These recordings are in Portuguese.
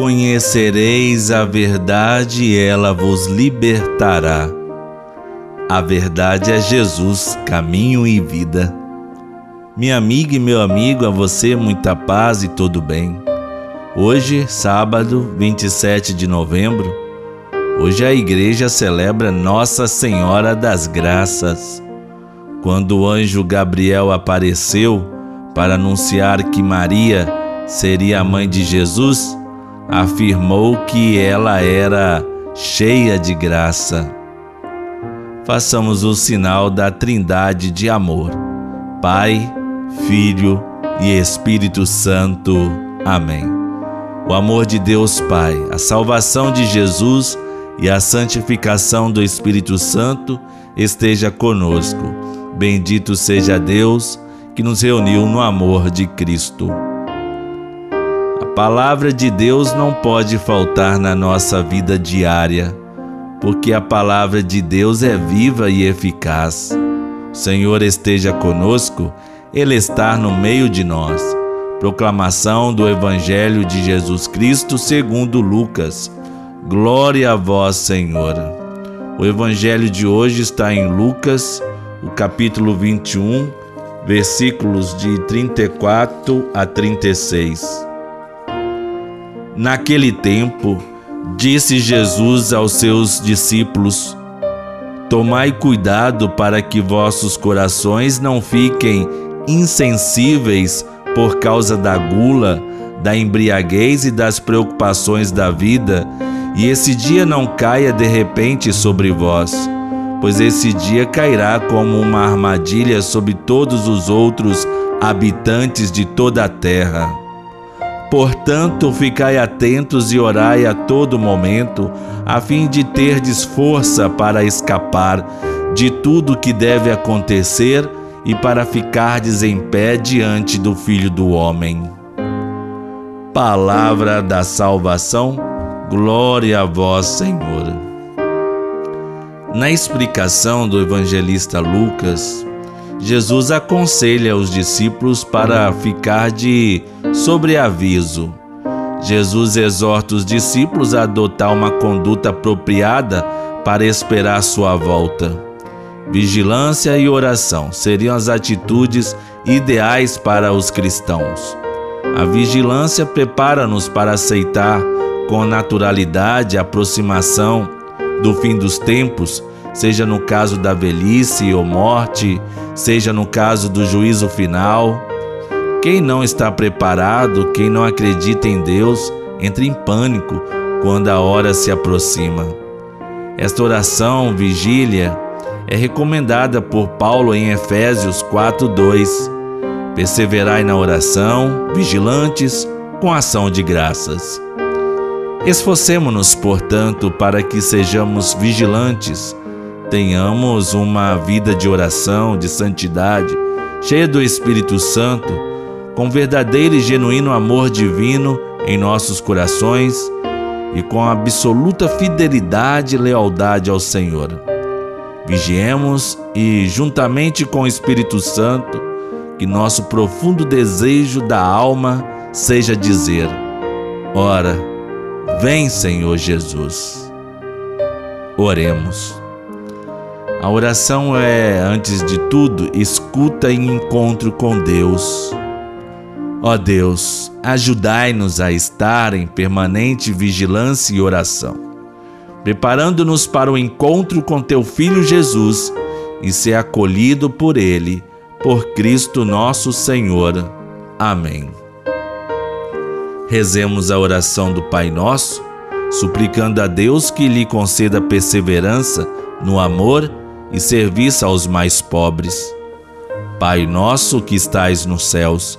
Conhecereis a verdade e ela vos libertará. A verdade é Jesus, caminho e vida. Minha amiga e meu amigo, a você muita paz e todo bem. Hoje, sábado 27 de novembro, hoje a igreja celebra Nossa Senhora das Graças. Quando o anjo Gabriel apareceu para anunciar que Maria seria a mãe de Jesus, afirmou que ela era cheia de graça. Façamos o sinal da Trindade de amor. Pai, Filho e Espírito Santo. Amém. O amor de Deus Pai, a salvação de Jesus e a santificação do Espírito Santo esteja conosco. Bendito seja Deus que nos reuniu no amor de Cristo. Palavra de Deus não pode faltar na nossa vida diária, porque a palavra de Deus é viva e eficaz. O Senhor esteja conosco, Ele está no meio de nós. Proclamação do Evangelho de Jesus Cristo segundo Lucas. Glória a vós, Senhor. O Evangelho de hoje está em Lucas, o capítulo 21, versículos de 34 a 36. Naquele tempo, disse Jesus aos seus discípulos: Tomai cuidado para que vossos corações não fiquem insensíveis por causa da gula, da embriaguez e das preocupações da vida, e esse dia não caia de repente sobre vós, pois esse dia cairá como uma armadilha sobre todos os outros habitantes de toda a terra. Portanto, ficai atentos e orai a todo momento, a fim de terdes força para escapar de tudo que deve acontecer e para ficardes em pé diante do Filho do Homem. Palavra da salvação, glória a vós, Senhor. Na explicação do evangelista Lucas, Jesus aconselha os discípulos para ficar de sobreaviso. Jesus exorta os discípulos a adotar uma conduta apropriada para esperar sua volta. Vigilância e oração seriam as atitudes ideais para os cristãos. A vigilância prepara-nos para aceitar com naturalidade a aproximação do fim dos tempos, seja no caso da velhice ou morte, seja no caso do juízo final. Quem não está preparado, quem não acredita em Deus, entra em pânico quando a hora se aproxima. Esta oração, vigília, é recomendada por Paulo em Efésios 4:2. Perseverai na oração, vigilantes, com ação de graças. Esforcemo-nos, portanto, para que sejamos vigilantes, tenhamos uma vida de oração, de santidade, cheia do Espírito Santo, com verdadeiro e genuíno amor divino em nossos corações e com absoluta fidelidade e lealdade ao Senhor. Vigiemos e, juntamente com o Espírito Santo, que nosso profundo desejo da alma seja dizer: Ora, vem, Senhor Jesus. Oremos. A oração é, antes de tudo, escuta e encontro com Deus. Ó Deus, ajudai-nos a estar em permanente vigilância e oração preparando-nos para o encontro com teu Filho Jesus e ser acolhido por ele, por Cristo nosso Senhor. Amém. Rezemos a oração do Pai Nosso, suplicando a Deus que lhe conceda perseverança no amor e serviço aos mais pobres. Pai nosso que estais nos céus,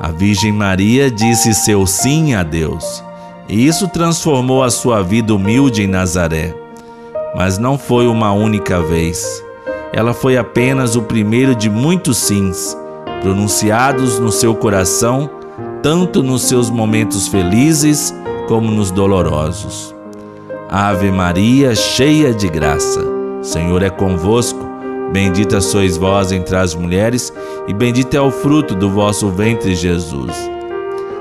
A Virgem Maria disse seu sim a Deus e isso transformou a sua vida humilde em Nazaré. Mas não foi uma única vez. Ela foi apenas o primeiro de muitos sims, pronunciados no seu coração, tanto nos seus momentos felizes como nos dolorosos. Ave Maria, cheia de graça, Senhor é convosco. Bendita sois vós entre as mulheres, e bendito é o fruto do vosso ventre, Jesus.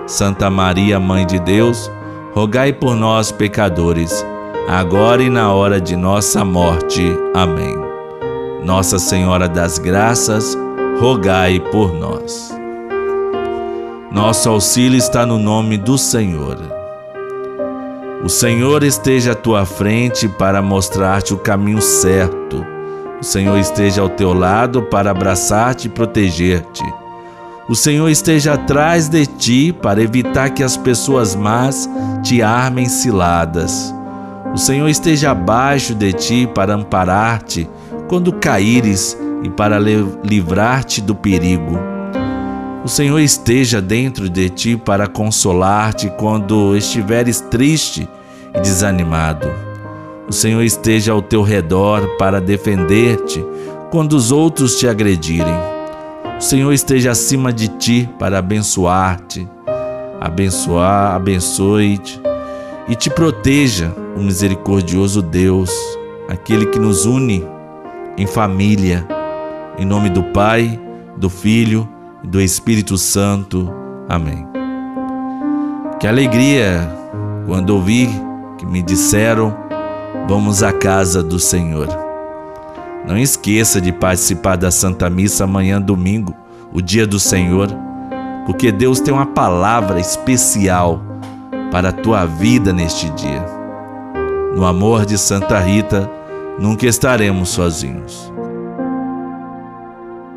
Santa Maria, Mãe de Deus, rogai por nós, pecadores, agora e na hora de nossa morte. Amém. Nossa Senhora das Graças, rogai por nós. Nosso auxílio está no nome do Senhor. O Senhor esteja à tua frente para mostrar-te o caminho certo. O Senhor esteja ao teu lado para abraçar-te e proteger-te. O Senhor esteja atrás de ti para evitar que as pessoas más te armem ciladas. O Senhor esteja abaixo de ti para amparar-te quando caíres e para livrar-te do perigo. O Senhor esteja dentro de ti para consolar-te quando estiveres triste e desanimado. O Senhor esteja ao teu redor para defender-te quando os outros te agredirem. O Senhor esteja acima de ti para abençoar-te, abençoar, abençoe-te e te proteja, o misericordioso Deus, aquele que nos une em família, em nome do Pai, do Filho e do Espírito Santo. Amém. Que alegria quando ouvi que me disseram: Vamos à casa do Senhor. Não esqueça de participar da Santa Missa amanhã, domingo, o dia do Senhor, porque Deus tem uma palavra especial para a tua vida neste dia. No amor de Santa Rita, nunca estaremos sozinhos.